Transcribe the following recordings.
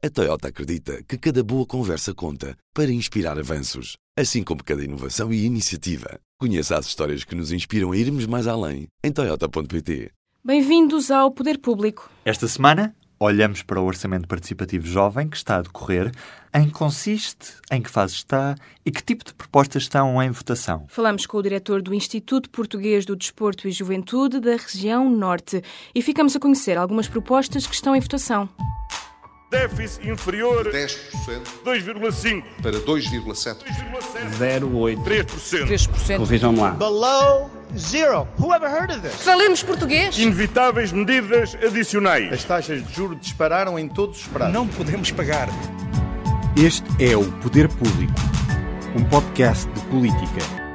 A Toyota acredita que cada boa conversa conta para inspirar avanços, assim como cada inovação e iniciativa. Conheça as histórias que nos inspiram a irmos mais além em Toyota.pt. Bem-vindos ao Poder Público. Esta semana olhamos para o Orçamento Participativo Jovem que está a decorrer, em que consiste, em que fase está e que tipo de propostas estão em votação. Falamos com o diretor do Instituto Português do Desporto e Juventude da região Norte e ficamos a conhecer algumas propostas que estão em votação. Déficit inferior 10% 2,5%. para 2,7%. 0,8%. 3%. Corrijam-me lá. below zero. Who ever heard of this? Falemos português. Inevitáveis medidas adicionais. As taxas de juros dispararam em todos os prazos. Não podemos pagar. Este é o Poder Público, um podcast de política.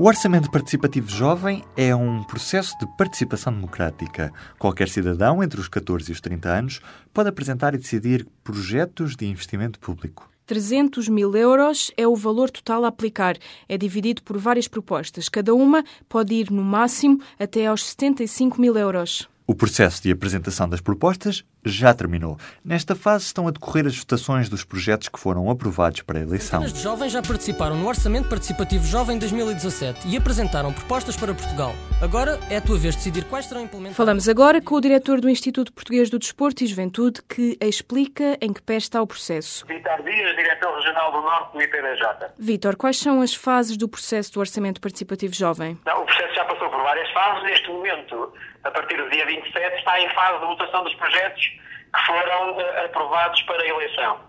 O Orçamento Participativo Jovem é um processo de participação democrática. Qualquer cidadão entre os 14 e os 30 anos pode apresentar e decidir projetos de investimento público. 300 mil euros é o valor total a aplicar. É dividido por várias propostas. Cada uma pode ir, no máximo, até aos 75 mil euros. O processo de apresentação das propostas já terminou. Nesta fase estão a decorrer as votações dos projetos que foram aprovados para a eleição. Centenas de jovens já participaram no Orçamento Participativo Jovem 2017 e apresentaram propostas para Portugal. Agora é a tua vez de decidir quais serão implementadas. Falamos agora com o diretor do Instituto Português do Desporto e Juventude que explica em que pé está o processo. Vitor Dias, diretor regional do Norte do IPDJ. Vítor, quais são as fases do processo do Orçamento Participativo Jovem? Não, o processo já passou por várias fases. Neste momento, a partir do dia 27, está em fase de votação dos projetos que foram eh, aprovados para a eleição.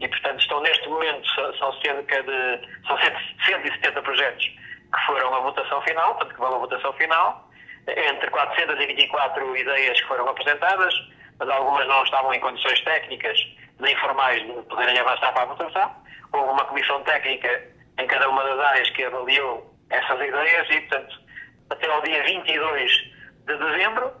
E, portanto, estão neste momento, são cerca de são 170 projetos que foram a votação final, portanto, que vão à votação final, entre 424 ideias que foram apresentadas, mas algumas não estavam em condições técnicas nem formais de poderem avançar para a votação. Houve uma comissão técnica em cada uma das áreas que avaliou essas ideias e, portanto, até ao dia 22 de dezembro,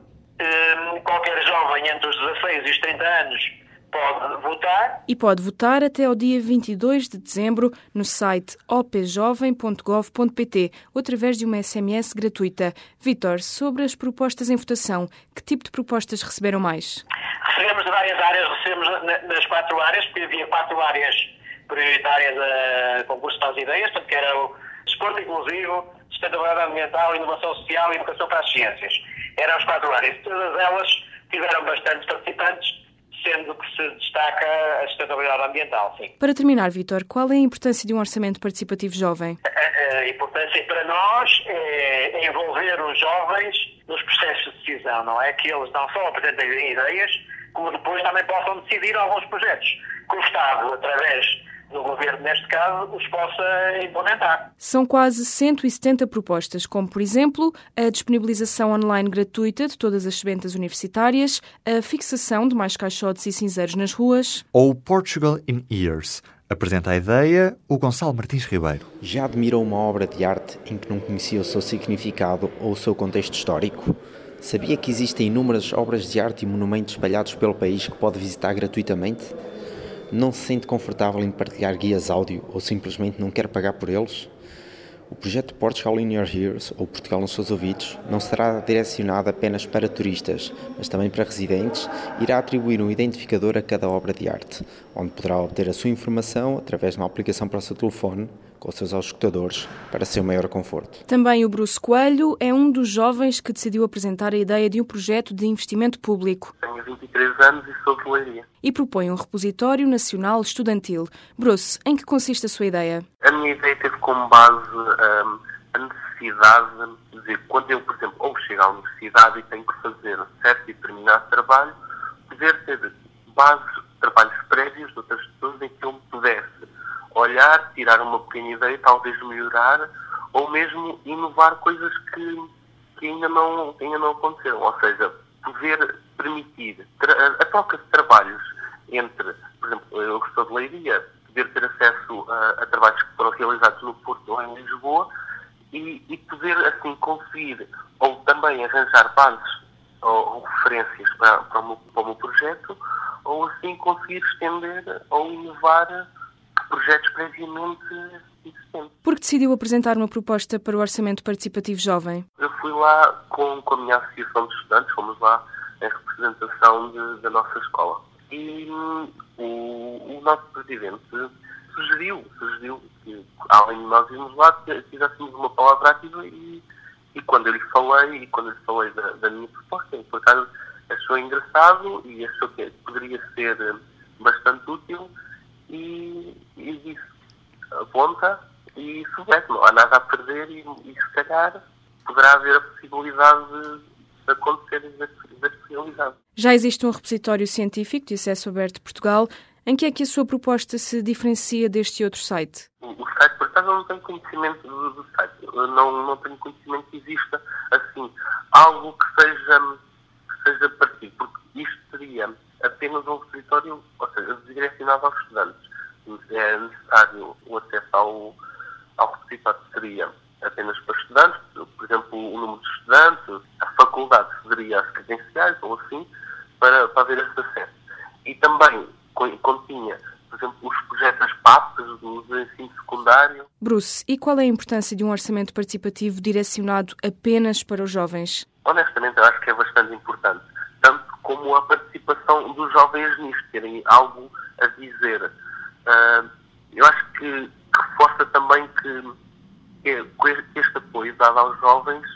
jovem entre os 16 e os 30 anos pode votar E pode votar até ao dia 22 de dezembro no site opjovem.gov.pt ou através de uma SMS gratuita. Vítor, sobre as propostas em votação, que tipo de propostas receberam mais? Recebemos de várias áreas, recebemos na- nas quatro áreas, porque havia quatro áreas prioritárias a concurso para as ideias, portanto, que era o desporto inclusivo, sustentabilidade ambiental, inovação social e educação para as ciências. Eram as quatro áreas. Todas elas tiveram bastantes participantes, sendo que se destaca a sustentabilidade ambiental, sim. Para terminar, Vítor, qual é a importância de um orçamento participativo jovem? A, a importância para nós é envolver os jovens nos processos de decisão, não é? Que eles não só apresentem ideias, como depois também possam decidir alguns projetos que o Estado, através do Governo, neste caso, os possa implementar. São quase 170 propostas, como, por exemplo, a disponibilização online gratuita de todas as sementas universitárias, a fixação de mais caixotes e cinzeiros nas ruas, Ou Portugal in Years. Apresenta a ideia o Gonçalo Martins Ribeiro. Já admirou uma obra de arte em que não conhecia o seu significado ou o seu contexto histórico? Sabia que existem inúmeras obras de arte e monumentos espalhados pelo país que pode visitar gratuitamente? Não se sente confortável em partilhar guias áudio ou simplesmente não quer pagar por eles? O projeto Portugal in Your Ears, ou Portugal nos seus ouvidos, não será direcionado apenas para turistas, mas também para residentes, irá atribuir um identificador a cada obra de arte, onde poderá obter a sua informação através de uma aplicação para o seu telefone, com os seus auscultadores, para seu maior conforto. Também o Bruce Coelho é um dos jovens que decidiu apresentar a ideia de um projeto de investimento público Tenho 23 anos e sou de Leiria. e propõe um repositório nacional estudantil. Bruce, em que consiste a sua ideia? A minha ideia teve como base hum, a necessidade de, quando eu, por exemplo, ou chego à universidade e tenho que fazer certo e determinado trabalho, poder ter bases, trabalhos prévios de outras pessoas em que eu pudesse olhar, tirar uma pequena ideia, talvez melhorar, ou mesmo inovar coisas que, que ainda, não, ainda não aconteceram. Ou seja, poder permitir a troca de trabalhos entre, por exemplo, eu que de Leiria, poder ter acesso a, a trabalhos que foram realizados no Porto ou em Lisboa e, e poder assim conseguir ou também arranjar bases ou, ou referências para, para, o meu, para o meu projeto ou assim conseguir estender ou inovar projetos previamente existentes. Porque decidiu apresentar uma proposta para o Orçamento Participativo Jovem? Eu fui lá com, com a minha associação de estudantes, fomos lá em representação de- da nossa escola. E hum, o, o nosso presidente sugeriu, sugeriu que, além de nós irmos lá, tivéssemos uma palavra ativa e, e quando eu lhe falei, e quando eu lhe falei da, da minha proposta, por acaso achou engraçado e achou que poderia ser bastante útil e, e disse, aponta e submete, não há nada a perder e, e se calhar poderá haver a possibilidade de, de acontecer desta realidade. Já existe um repositório científico de acesso aberto de Portugal. Em que é que a sua proposta se diferencia deste outro site? O, site, por acaso, eu não tenho conhecimento do, do site. Eu não, não tenho conhecimento que exista, assim, algo que seja, seja partido, porque isto seria apenas um repositório, ou seja, direcionado aos estudantes. É necessário o acesso ao, ao repositório seria apenas para estudantes, por exemplo, o número de estudantes, a faculdade seria as credenciais ou assim, para, para haver esse acesso. E também continha, por exemplo, os projetos PAP do, do ensino secundário. Bruce, e qual é a importância de um orçamento participativo direcionado apenas para os jovens? Honestamente, eu acho que é bastante como a participação dos jovens nisto, terem algo a dizer. Uh, eu acho que reforça também que, que este apoio dado aos jovens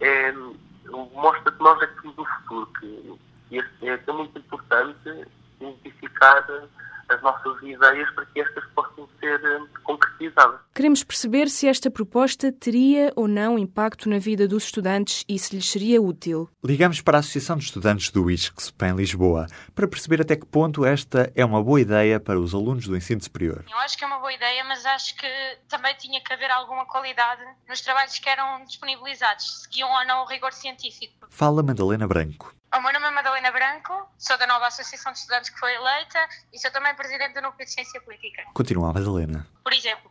é, mostra que nós é que temos o futuro, que este é, é muito importante identificar as nossas ideias para que estas possam ser eh, concretizadas. Queremos perceber se esta proposta teria ou não impacto na vida dos estudantes e se lhes seria útil. Ligamos para a Associação de Estudantes do ISCSP em Lisboa para perceber até que ponto esta é uma boa ideia para os alunos do ensino superior. Eu acho que é uma boa ideia, mas acho que também tinha que haver alguma qualidade nos trabalhos que eram disponibilizados, seguiam ou não o rigor científico. Fala Madalena Branco. O meu nome é Madalena Branco, sou da nova Associação de Estudantes que foi eleita e sou também presidente do Núcleo de Ciência Política. Continua, Madalena. Por exemplo,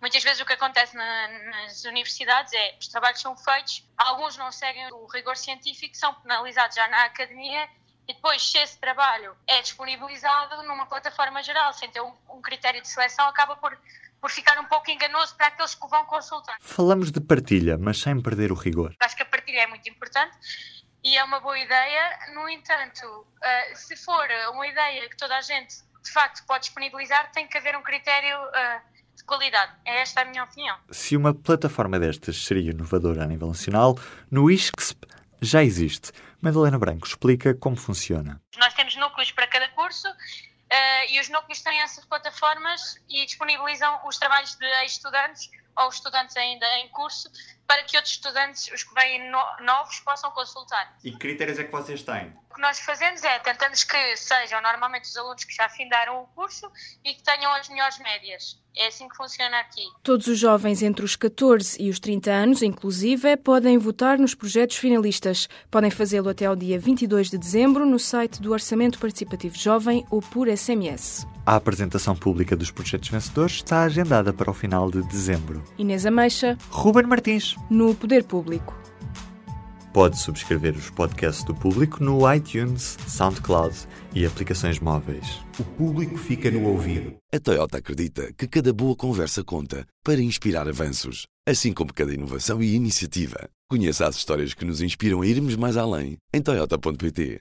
muitas vezes o que acontece na, nas universidades é os trabalhos são feitos, alguns não seguem o rigor científico, são penalizados já na academia e depois, se esse trabalho é disponibilizado numa plataforma geral, sem ter um, um critério de seleção, acaba por por ficar um pouco enganoso para aqueles que vão consultar. Falamos de partilha, mas sem perder o rigor. Acho que a partilha é muito importante e é uma boa ideia. No entanto, uh, se for uma ideia que toda a gente de facto pode disponibilizar, tem que haver um critério uh, de qualidade. É esta a minha opinião. Se uma plataforma destas seria inovadora a nível nacional, no ISCSP já existe. Madalena Branco explica como funciona. Nós temos núcleos para cada curso uh, e os núcleos têm essas plataformas e disponibilizam os trabalhos de estudantes ou estudantes ainda em curso para que outros estudantes, os que vêm no, novos, possam consultar. E que critérios é que vocês têm? O que nós fazemos é, tentamos que sejam normalmente os alunos que já findaram o curso e que tenham as melhores médias. É assim que funciona aqui. Todos os jovens entre os 14 e os 30 anos, inclusive, podem votar nos projetos finalistas. Podem fazê-lo até ao dia 22 de dezembro no site do Orçamento Participativo Jovem ou por SMS. A apresentação pública dos projetos vencedores está agendada para o final de dezembro. Inês Ameixa. Ruben Martins. No Poder Público. Pode subscrever os podcasts do Público no iTunes, SoundCloud e aplicações móveis. O Público fica no ouvido. A Toyota acredita que cada boa conversa conta para inspirar avanços, assim como cada inovação e iniciativa. Conheça as histórias que nos inspiram a irmos mais além em toyota.pt.